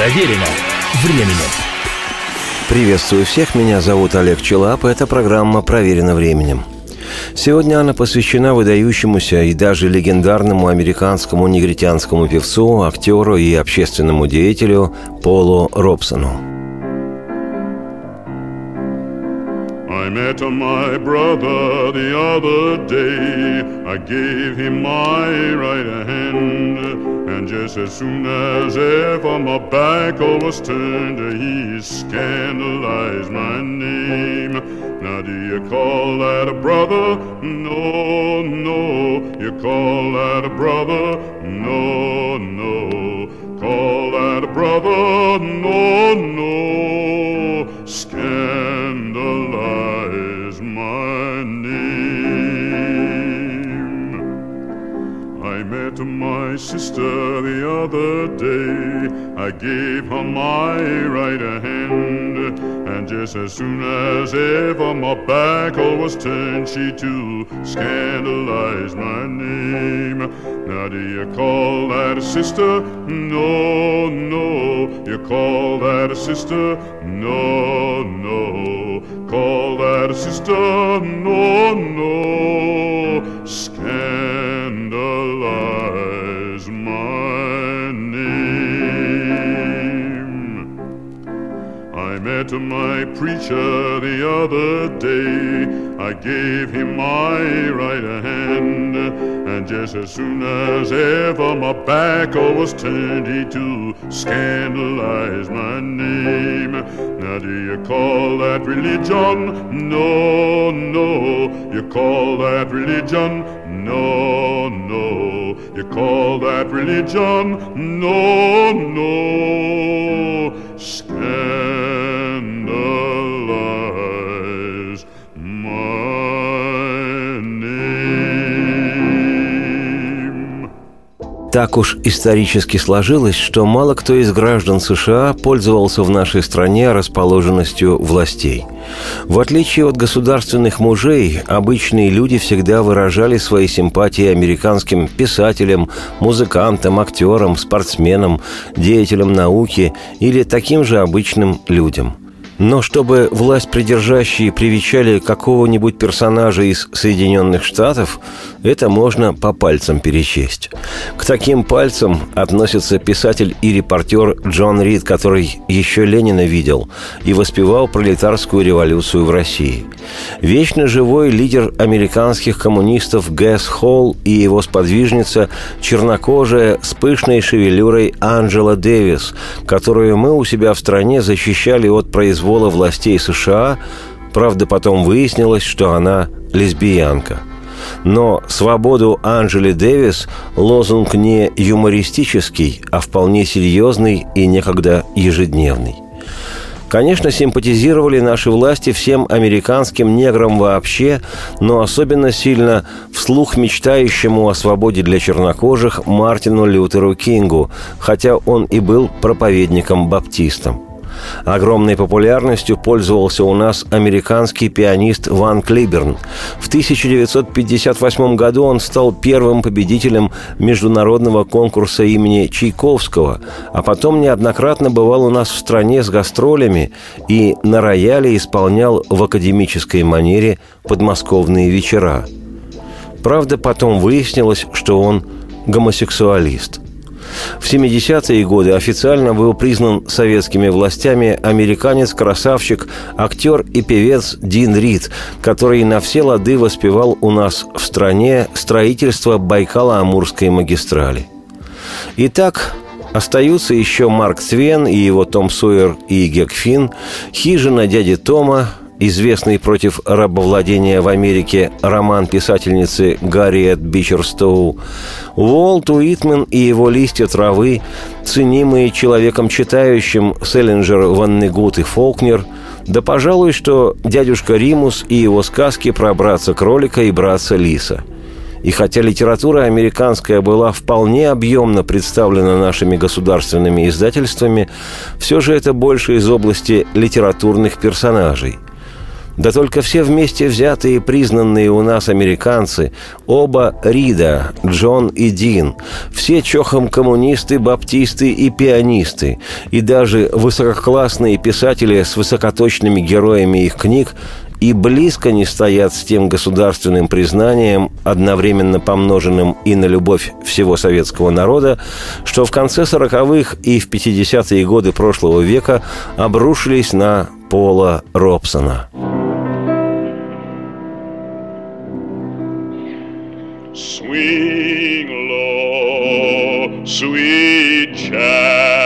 Проверено временем. Приветствую всех, меня зовут Олег Челап, и эта программа «Проверено временем». Сегодня она посвящена выдающемуся и даже легендарному американскому негритянскому певцу, актеру и общественному деятелю Полу Робсону. I met my brother the other day. I gave him my right hand. And just as soon as ever my back was turned, he scandalized my name. Now do you call that a brother? No, no. You call that a brother? No, no. Call that a brother? No, no. I met my sister the other day. I gave her my right hand. And just as soon as ever my back was turned, she too scandalized my name. Now do you call that a sister? No, no. You call that a sister? No, no. Call that a sister? No, no. Met my preacher the other day. I gave him my right hand. And just as soon as ever my back was turned, he too scandalized my name. Now do you call that religion? No, no. You call that religion? No, no. You call that religion? No, no. Scandalize Так уж исторически сложилось, что мало кто из граждан США пользовался в нашей стране расположенностью властей. В отличие от государственных мужей, обычные люди всегда выражали свои симпатии американским писателям, музыкантам, актерам, спортсменам, деятелям науки или таким же обычным людям – но чтобы власть придержащие привечали какого-нибудь персонажа из Соединенных Штатов, это можно по пальцам перечесть. К таким пальцам относится писатель и репортер Джон Рид, который еще Ленина видел и воспевал пролетарскую революцию в России. Вечно живой лидер американских коммунистов Гэс Холл и его сподвижница чернокожая с пышной шевелюрой Анджела Дэвис, которую мы у себя в стране защищали от произвола властей США, правда, потом выяснилось, что она лесбиянка. Но свободу Анджели Дэвис лозунг не юмористический, а вполне серьезный и некогда ежедневный. Конечно, симпатизировали наши власти всем американским неграм вообще, но особенно сильно вслух мечтающему о свободе для чернокожих Мартину Лютеру Кингу, хотя он и был проповедником-баптистом. Огромной популярностью пользовался у нас американский пианист Ван Клиберн. В 1958 году он стал первым победителем международного конкурса имени Чайковского, а потом неоднократно бывал у нас в стране с гастролями и на рояле исполнял в академической манере подмосковные вечера. Правда, потом выяснилось, что он гомосексуалист – в 70-е годы официально был признан советскими властями американец-красавчик, актер и певец Дин Рид, который на все лады воспевал у нас в стране строительство Байкало-Амурской магистрали. Итак, Остаются еще Марк Твен и его Том Сойер и Гек Финн, хижина дяди Тома, известный против рабовладения в Америке роман писательницы Гарриет Бичерстоу, Уолт Уитмен и его «Листья травы», ценимые человеком читающим Селлинджер, Ваннегут и Фолкнер, да, пожалуй, что дядюшка Римус и его сказки про братца-кролика и братца-лиса – и хотя литература американская была вполне объемно представлена нашими государственными издательствами, все же это больше из области литературных персонажей – Да только все вместе взятые признанные у нас американцы, оба Рида, Джон и Дин, все чохом коммунисты, баптисты и пианисты, и даже высококлассные писатели с высокоточными героями их книг и близко не стоят с тем государственным признанием, одновременно помноженным и на любовь всего советского народа, что в конце 40-х и в 50-е годы прошлого века обрушились на Пола Робсона. wing low, sweet child.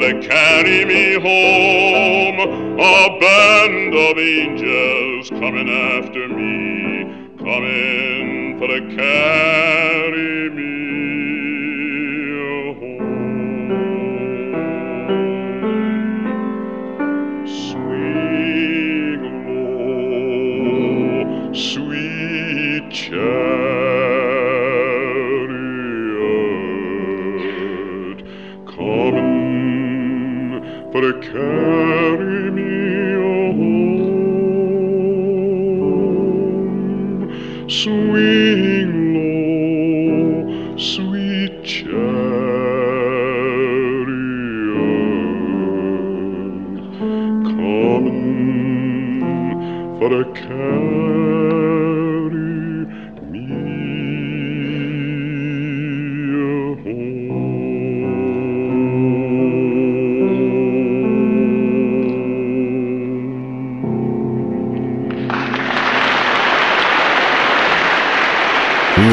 To carry me home. A band of angels coming after me. Coming for to carry me home. Swing low, sweet oh, chariot, carry me home. Swing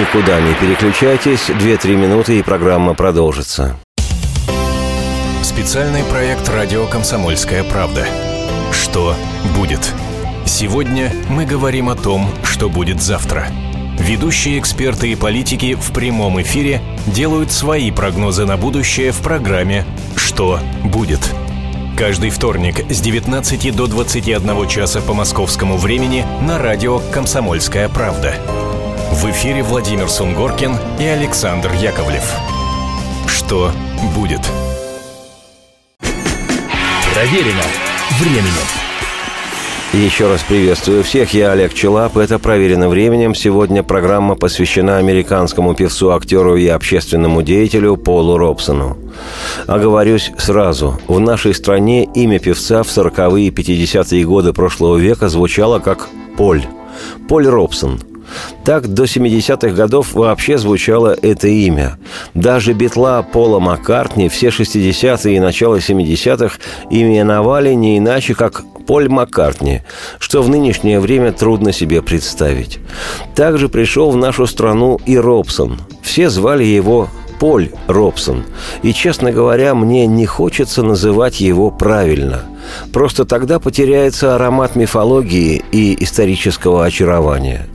Никуда не переключайтесь, 2-3 минуты и программа продолжится. Специальный проект «Радио Комсомольская правда». Что будет? Сегодня мы говорим о том, что будет завтра. Ведущие эксперты и политики в прямом эфире делают свои прогнозы на будущее в программе «Что будет?». Каждый вторник с 19 до 21 часа по московскому времени на радио «Комсомольская правда». В эфире Владимир Сунгоркин и Александр Яковлев. Что будет? Проверено временем. Еще раз приветствую всех, я Олег Челап, это «Проверено временем». Сегодня программа посвящена американскому певцу, актеру и общественному деятелю Полу Робсону. Оговорюсь сразу, в нашей стране имя певца в 40-е и 50-е годы прошлого века звучало как Поль. Поль Робсон – так до 70-х годов вообще звучало это имя. Даже битла Пола Маккартни все 60-е и начало 70-х именовали не иначе, как Поль Маккартни, что в нынешнее время трудно себе представить. Также пришел в нашу страну и Робсон. Все звали его Поль Робсон. И, честно говоря, мне не хочется называть его правильно. Просто тогда потеряется аромат мифологии и исторического очарования.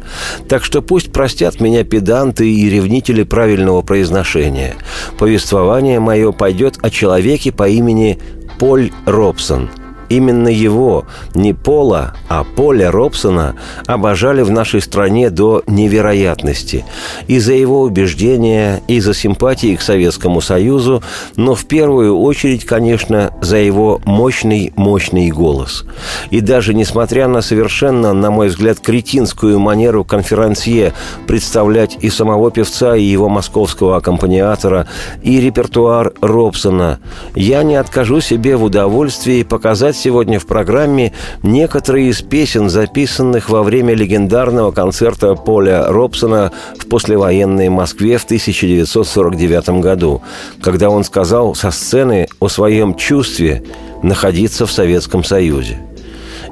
Так что пусть простят меня педанты и ревнители правильного произношения. Повествование мое пойдет о человеке по имени Поль Робсон – Именно его, не Пола, а Поля Робсона обожали в нашей стране до невероятности. И за его убеждения, и за симпатии к Советскому Союзу, но в первую очередь, конечно, за его мощный-мощный голос. И даже несмотря на совершенно, на мой взгляд, кретинскую манеру конферансье представлять и самого певца, и его московского аккомпаниатора, и репертуар Робсона, я не откажу себе в удовольствии показать сегодня в программе некоторые из песен, записанных во время легендарного концерта Поля Робсона в послевоенной Москве в 1949 году, когда он сказал со сцены о своем чувстве находиться в Советском Союзе –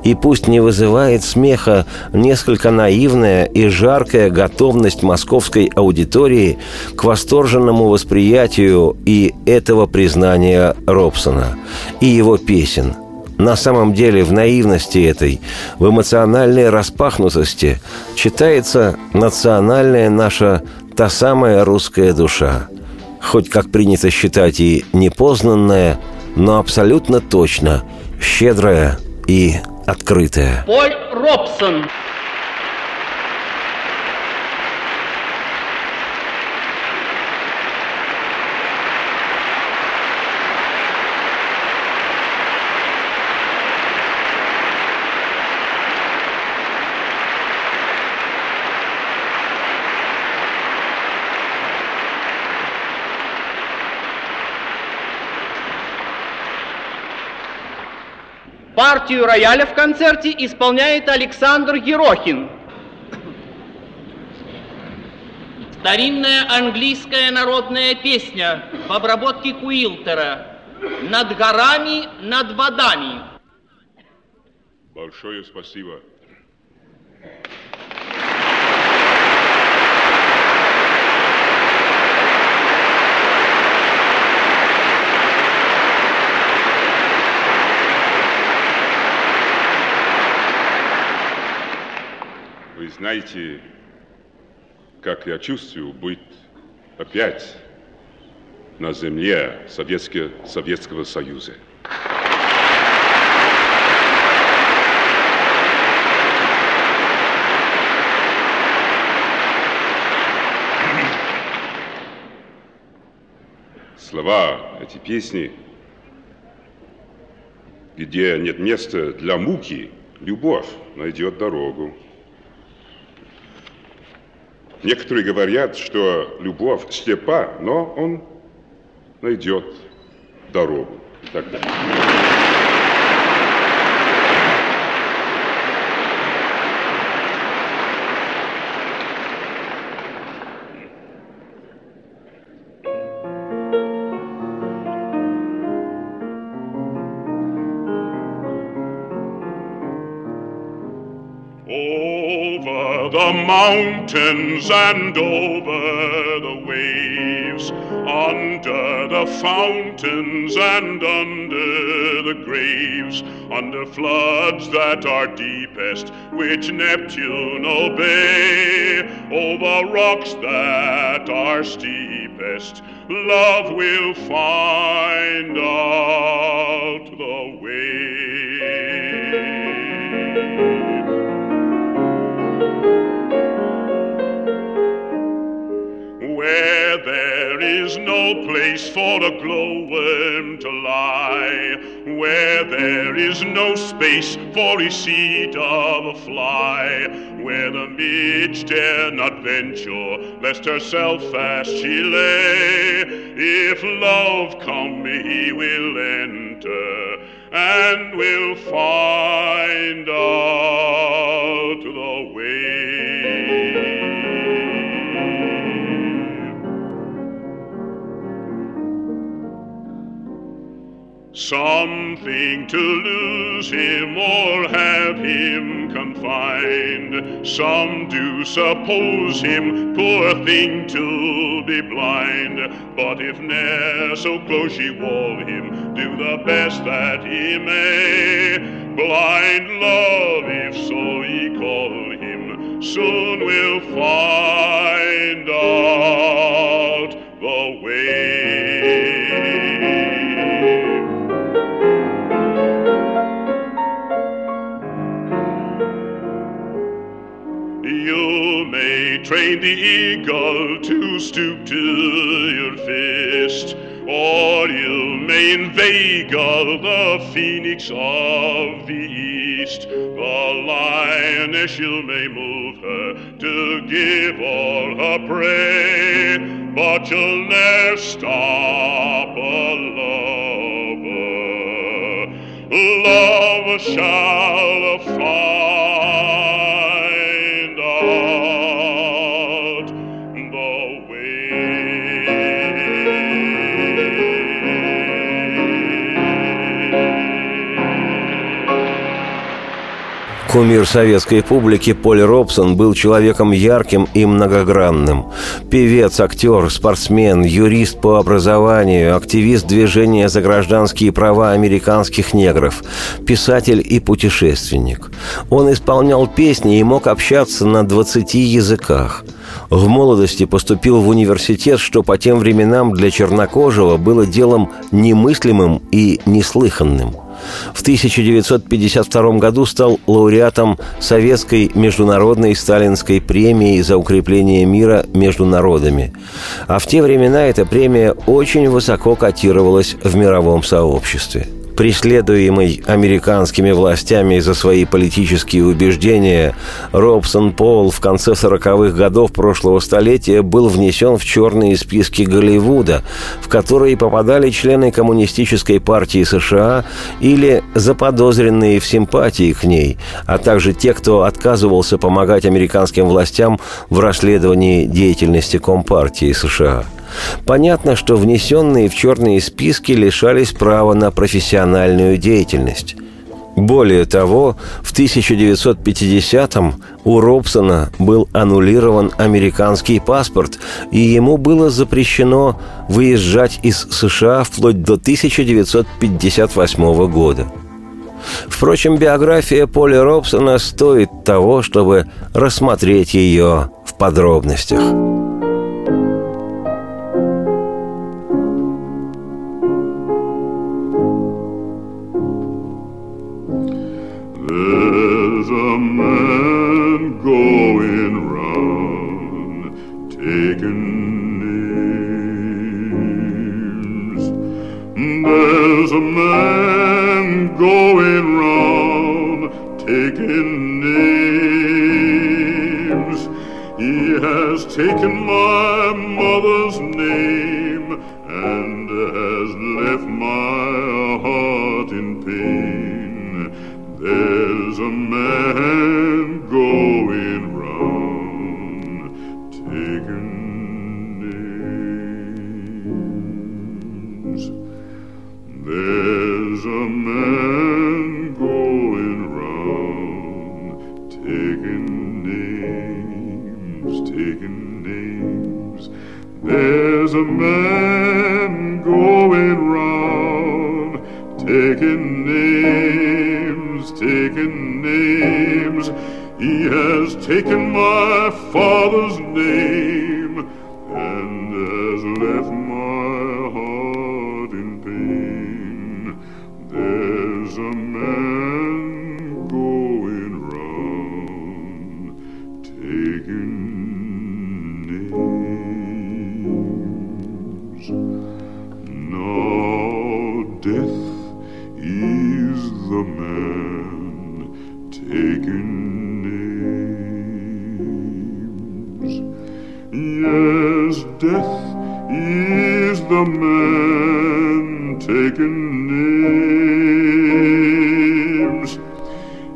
и пусть не вызывает смеха несколько наивная и жаркая готовность московской аудитории к восторженному восприятию и этого признания Робсона, и его песен – на самом деле в наивности этой, в эмоциональной распахнутости читается национальная наша та самая русская душа. Хоть, как принято считать, и непознанная, но абсолютно точно щедрая и открытая. Поль Робсон. Партию рояля в концерте исполняет Александр Ерохин. Старинная английская народная песня в обработке Куилтера «Над горами, над водами». Большое спасибо. Знаете, как я чувствую быть опять на земле Советского, Советского Союза. Слова эти песни, где нет места для муки, любовь найдет дорогу. Некоторые говорят, что любовь слепа, но он найдет дорогу и так далее. Mountains and over the waves, under the fountains and under the graves, under floods that are deepest, which Neptune obey, over rocks that are steepest, love will find out is no place for a glowworm to lie, where there is no space for a seed of a fly, where the midge dare not venture, lest herself fast she lay. If love come, he will enter and will find out Something to lose him or have him confined. Some do suppose him, poor thing, to be blind. But if ne'er so close ye wall him, do the best that he may. Blind love, if so ye call him, soon will find out the way. You may train the eagle to stoop to your fist, or you may inveigle the phoenix of the east. The lioness you may move her to give all her prey, but you'll never stop a lover. Love shall Кумир советской публики Поль Робсон был человеком ярким и многогранным. Певец, актер, спортсмен, юрист по образованию, активист движения за гражданские права американских негров, писатель и путешественник. Он исполнял песни и мог общаться на 20 языках. В молодости поступил в университет, что по тем временам для чернокожего было делом немыслимым и неслыханным – в 1952 году стал лауреатом Советской международной сталинской премии за укрепление мира между народами. А в те времена эта премия очень высоко котировалась в мировом сообществе – преследуемый американскими властями за свои политические убеждения, Робсон Пол в конце 40-х годов прошлого столетия был внесен в черные списки Голливуда, в которые попадали члены Коммунистической партии США или заподозренные в симпатии к ней, а также те, кто отказывался помогать американским властям в расследовании деятельности Компартии США – Понятно, что внесенные в черные списки лишались права на профессиональную деятельность. Более того, в 1950-м у Робсона был аннулирован американский паспорт, и ему было запрещено выезжать из США вплоть до 1958 года. Впрочем, биография Поля Робсона стоит того, чтобы рассмотреть ее в подробностях. taken my mother's name.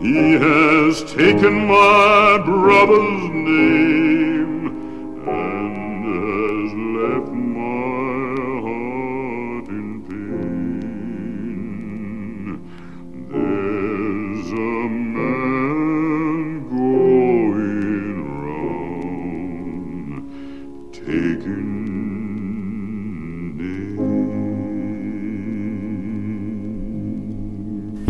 He has taken my brother's name.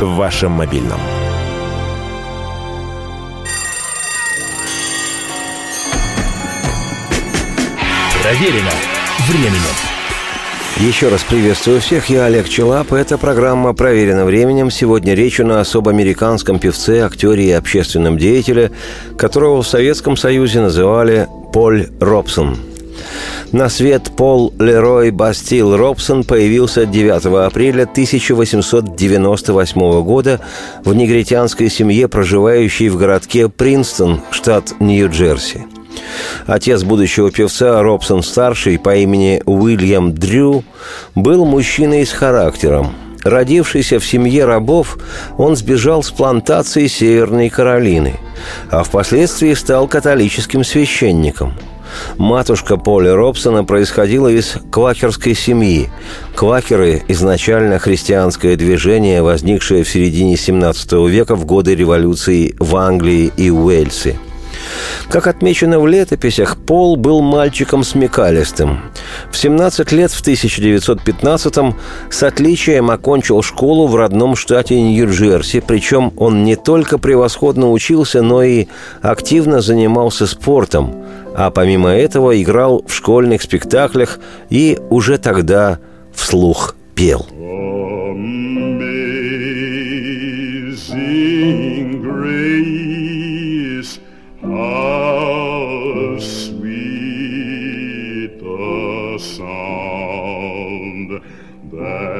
в вашем мобильном. Проверено временем. Еще раз приветствую всех, я Олег Челап. Это программа «Проверено временем». Сегодня речь на особо американском певце, актере и общественном деятеле, которого в Советском Союзе называли Поль Робсон. На свет Пол Лерой Бастил Робсон появился 9 апреля 1898 года в негритянской семье, проживающей в городке Принстон, штат Нью-Джерси. Отец будущего певца Робсон-старший по имени Уильям Дрю был мужчиной с характером. Родившийся в семье рабов, он сбежал с плантации Северной Каролины, а впоследствии стал католическим священником – Матушка Поля Робсона происходила из квакерской семьи. Квакеры – изначально христианское движение, возникшее в середине XVII века в годы революции в Англии и Уэльсе – как отмечено в летописях, Пол был мальчиком смекалистым. В 17 лет в 1915-м с отличием окончил школу в родном штате Нью-Джерси, причем он не только превосходно учился, но и активно занимался спортом, а помимо этого играл в школьных спектаклях и уже тогда вслух пел.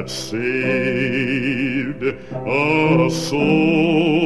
Saved a soul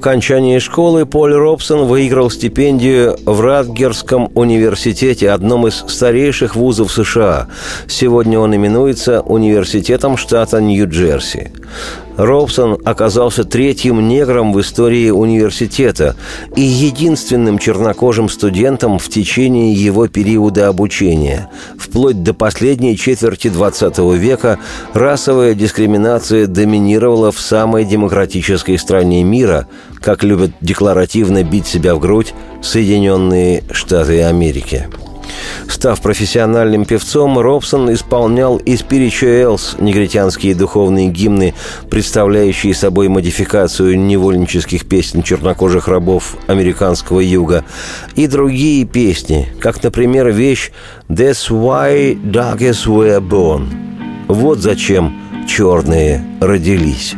окончании школы Поль Робсон выиграл стипендию в Радгерском университете, одном из старейших вузов США. Сегодня он именуется Университетом штата Нью-Джерси. Робсон оказался третьим негром в истории университета и единственным чернокожим студентом в течение его периода обучения. Вплоть до последней четверти XX века расовая дискриминация доминировала в самой демократической стране мира, как любят декларативно бить себя в грудь Соединенные Штаты Америки. Став профессиональным певцом, Робсон исполнял и спиричуэлс, негритянские духовные гимны, представляющие собой модификацию невольнических песен чернокожих рабов американского юга, и другие песни, как, например, вещь «That's why dogs were born». Вот зачем черные родились.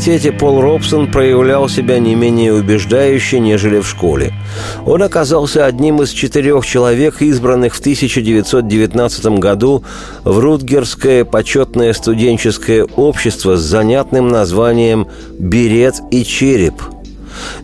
Университете Пол Робсон проявлял себя не менее убеждающе, нежели в школе. Он оказался одним из четырех человек, избранных в 1919 году в Рутгерское почетное студенческое общество с занятным названием «Берет и череп»,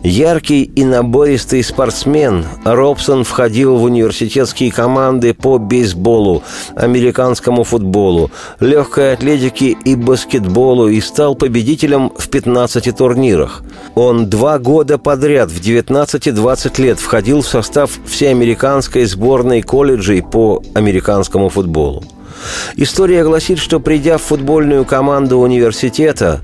Яркий и набористый спортсмен, Робсон входил в университетские команды по бейсболу, американскому футболу, легкой атлетике и баскетболу и стал победителем в 15 турнирах. Он два года подряд в 19-20 лет входил в состав всеамериканской сборной колледжей по американскому футболу. История гласит, что придя в футбольную команду университета,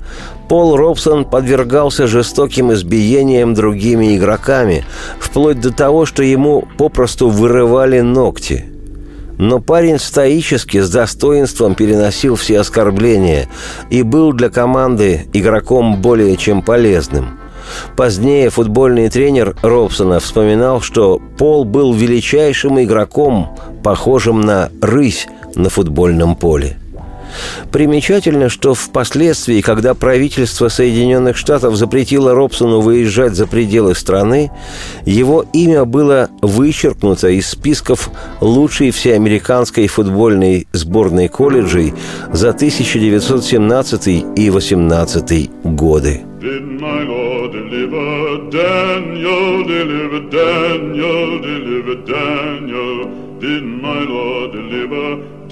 Пол Робсон подвергался жестоким избиениям другими игроками, вплоть до того, что ему попросту вырывали ногти. Но парень стоически, с достоинством переносил все оскорбления и был для команды игроком более чем полезным. Позднее футбольный тренер Робсона вспоминал, что Пол был величайшим игроком, похожим на рысь на футбольном поле. Примечательно, что впоследствии, когда правительство Соединенных Штатов запретило Робсону выезжать за пределы страны, его имя было вычеркнуто из списков лучшей всеамериканской футбольной сборной колледжей за 1917 и 18 годы.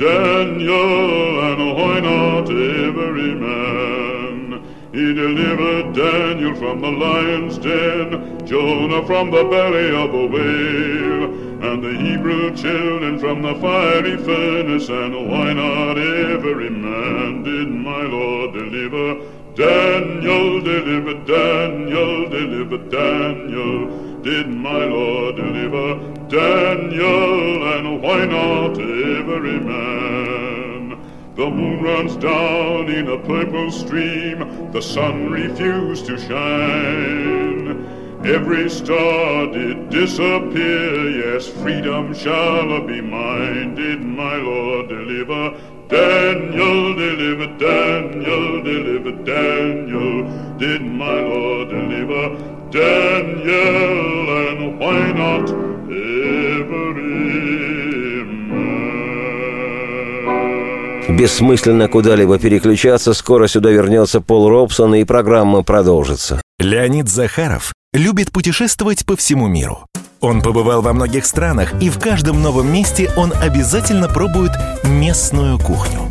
Daniel, and why not every man? He delivered Daniel from the lion's den, Jonah from the belly of a whale, and the Hebrew children from the fiery furnace. And why not every man did my Lord deliver? Daniel delivered, Daniel delivered, Daniel did my Lord deliver? Daniel, and why not every man? The moon runs down in a purple stream, the sun refused to shine. Every star did disappear, yes, freedom shall be mine. Did my Lord deliver? Daniel deliver, Daniel deliver, Daniel. Did my Lord deliver? Daniel, and why not? Бессмысленно куда-либо переключаться, скоро сюда вернется Пол Робсон, и программа продолжится. Леонид Захаров любит путешествовать по всему миру. Он побывал во многих странах, и в каждом новом месте он обязательно пробует местную кухню.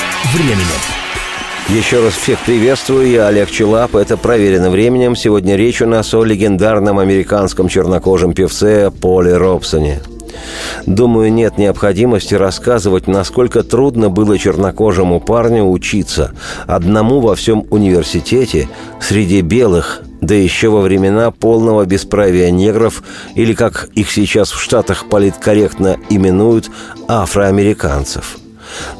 временем. Еще раз всех приветствую, я Олег Челап, это «Проверено временем». Сегодня речь у нас о легендарном американском чернокожем певце Поле Робсоне. Думаю, нет необходимости рассказывать, насколько трудно было чернокожему парню учиться одному во всем университете среди белых, да еще во времена полного бесправия негров или, как их сейчас в Штатах политкорректно именуют, афроамериканцев –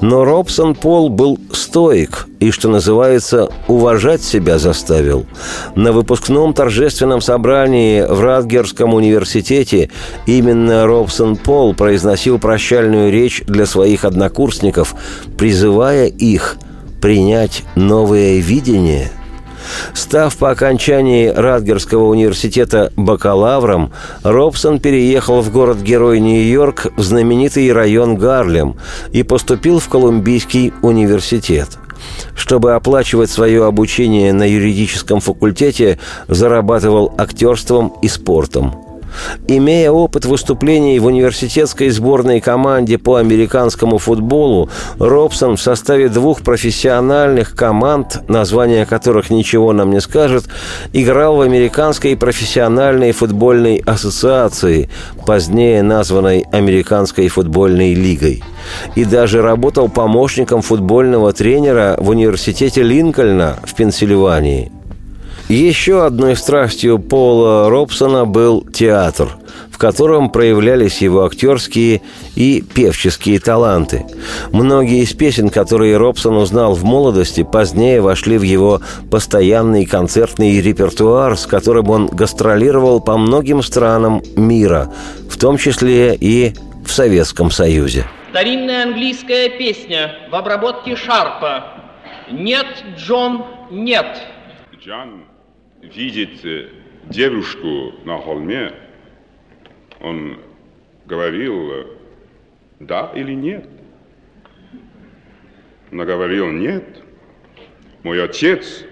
но Робсон Пол был стоик и, что называется, уважать себя заставил. На выпускном торжественном собрании в Радгерском университете именно Робсон Пол произносил прощальную речь для своих однокурсников, призывая их принять новое видение – Став по окончании Радгерского университета бакалавром, Робсон переехал в город-герой Нью-Йорк в знаменитый район Гарлем и поступил в Колумбийский университет. Чтобы оплачивать свое обучение на юридическом факультете, зарабатывал актерством и спортом – Имея опыт выступлений в университетской сборной команде по американскому футболу, Робсон в составе двух профессиональных команд, названия которых ничего нам не скажет, играл в Американской профессиональной футбольной ассоциации, позднее названной Американской футбольной лигой. И даже работал помощником футбольного тренера в университете Линкольна в Пенсильвании – еще одной страстью Пола Робсона был театр, в котором проявлялись его актерские и певческие таланты. Многие из песен, которые Робсон узнал в молодости, позднее вошли в его постоянный концертный репертуар, с которым он гастролировал по многим странам мира, в том числе и в Советском Союзе. Старинная английская песня в обработке Шарпа. Нет, Джон, нет. Джон видит э, девушку на холме, он говорил э, да или нет. Но говорил нет. Мой отец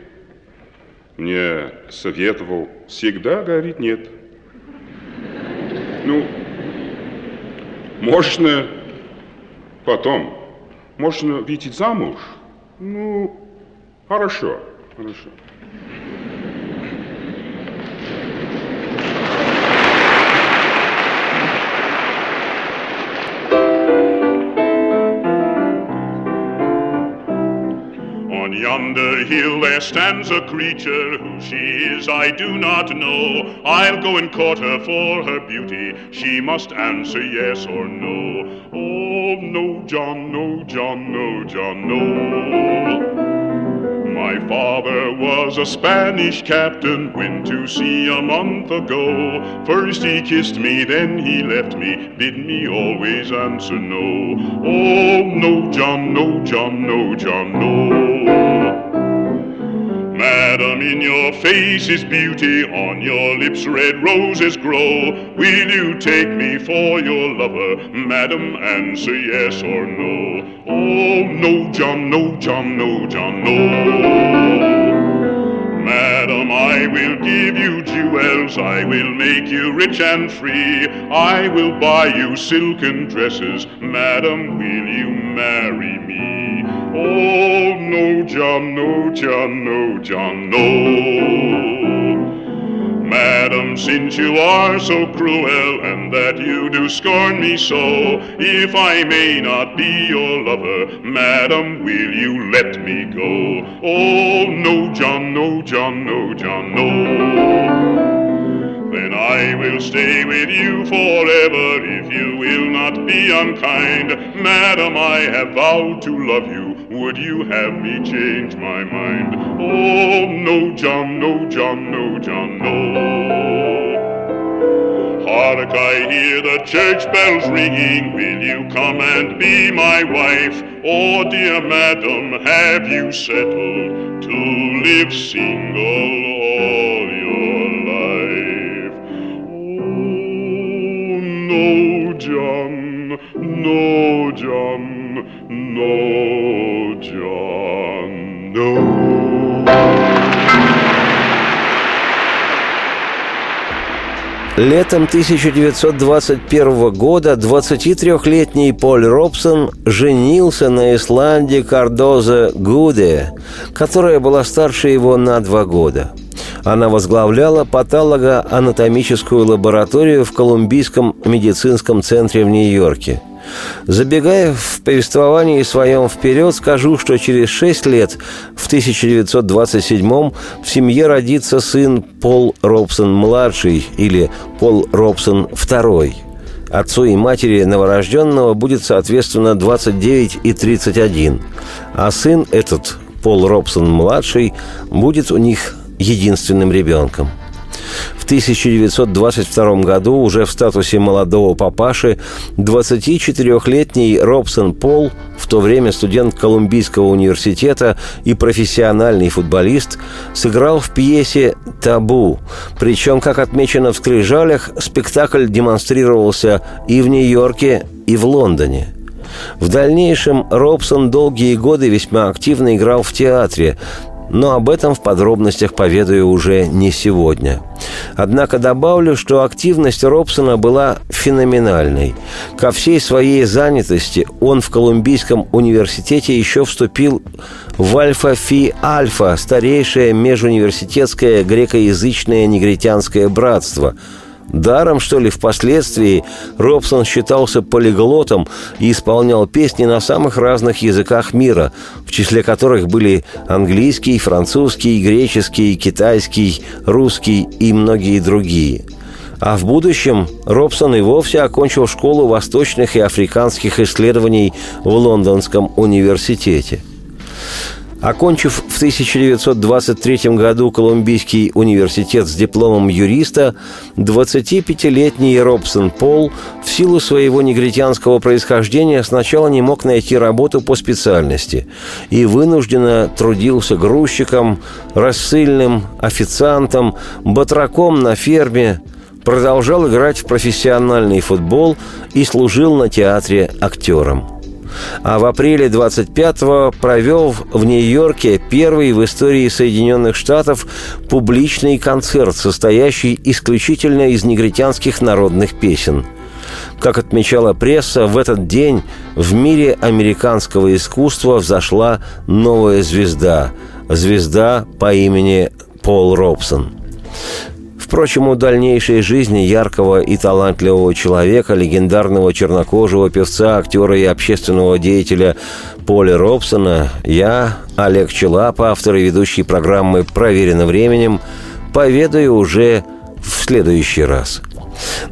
мне советовал всегда говорить нет. Ну, можно потом, можно выйти замуж. Ну, хорошо, хорошо. Hill there stands a creature. Who she is, I do not know. I'll go and court her for her beauty. She must answer yes or no. Oh, no, John, no, John, no, John, no. My father was a Spanish captain, went to sea a month ago. First he kissed me, then he left me, bid me always answer no. Oh, no, John, no, John, no, John, no. Madam, in your face is beauty, on your lips red roses grow. Will you take me for your lover? Madam, answer yes or no. Oh, no, John, no, John, no, John, no. Madam, I will give you jewels, I will make you rich and free. I will buy you silken dresses, Madam, will you marry me? Oh, no, John, no, John, no, John, no. Madam, since you are so cruel and that you do scorn me so, if I may not be your lover, Madam, will you let me go? Oh, no, John, no, John, no, John, no. Then I will stay with you forever if you will not be unkind. Madam, I have vowed to love you. Would you have me change my mind? Oh, no, John, no, John, no, John, no. Hark, I hear the church bells ringing. Will you come and be my wife? Oh, dear madam, have you settled to live single all your life? Oh, no, John, no, John, no. Летом 1921 года 23-летний Поль Робсон женился на Исланде Кардозе Гуде, которая была старше его на два года. Она возглавляла патологоанатомическую лабораторию в Колумбийском медицинском центре в Нью-Йорке – Забегая в повествовании своем вперед, скажу, что через шесть лет, в 1927 в семье родится сын Пол Робсон-младший или Пол Робсон-второй. Отцу и матери новорожденного будет, соответственно, 29 и 31, а сын этот, Пол Робсон-младший, будет у них единственным ребенком – в 1922 году уже в статусе молодого папаши 24-летний Робсон Пол, в то время студент Колумбийского университета и профессиональный футболист, сыграл в пьесе «Табу». Причем, как отмечено в «Скрижалях», спектакль демонстрировался и в Нью-Йорке, и в Лондоне – в дальнейшем Робсон долгие годы весьма активно играл в театре, но об этом в подробностях поведаю уже не сегодня. Однако добавлю, что активность Робсона была феноменальной. Ко всей своей занятости он в Колумбийском университете еще вступил в Альфа-Фи-Альфа, старейшее межуниверситетское грекоязычное негритянское братство – Даром, что ли, впоследствии Робсон считался полиглотом и исполнял песни на самых разных языках мира, в числе которых были английский, французский, греческий, китайский, русский и многие другие. А в будущем Робсон и вовсе окончил школу восточных и африканских исследований в Лондонском университете – Окончив в 1923 году Колумбийский университет с дипломом юриста, 25-летний Робсон Пол в силу своего негритянского происхождения сначала не мог найти работу по специальности и вынужденно трудился грузчиком, рассыльным, официантом, батраком на ферме, продолжал играть в профессиональный футбол и служил на театре актером – а в апреле 25-го провел в Нью-Йорке первый в истории Соединенных Штатов публичный концерт, состоящий исключительно из негритянских народных песен. Как отмечала пресса, в этот день в мире американского искусства взошла новая звезда. Звезда по имени Пол Робсон. Впрочем, у дальнейшей жизни яркого и талантливого человека, легендарного чернокожего певца, актера и общественного деятеля Поля Робсона, я, Олег Челап, автор и ведущий программы «Проверено временем», поведаю уже в следующий раз.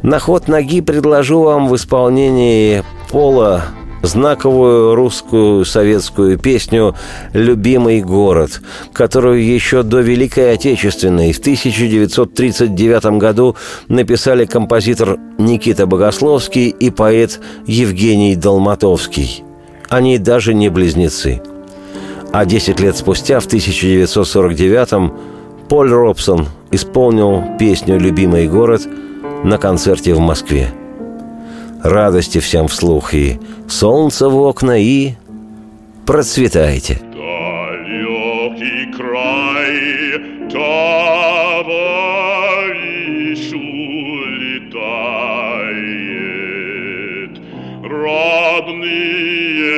На ход ноги предложу вам в исполнении Пола знаковую русскую советскую песню «Любимый город», которую еще до Великой Отечественной в 1939 году написали композитор Никита Богословский и поэт Евгений Долматовский. Они даже не близнецы. А 10 лет спустя, в 1949-м, Поль Робсон исполнил песню «Любимый город» на концерте в Москве. Радости всем вслух и солнце в окна и процветайте. Далекий край, товарищ улетает, родные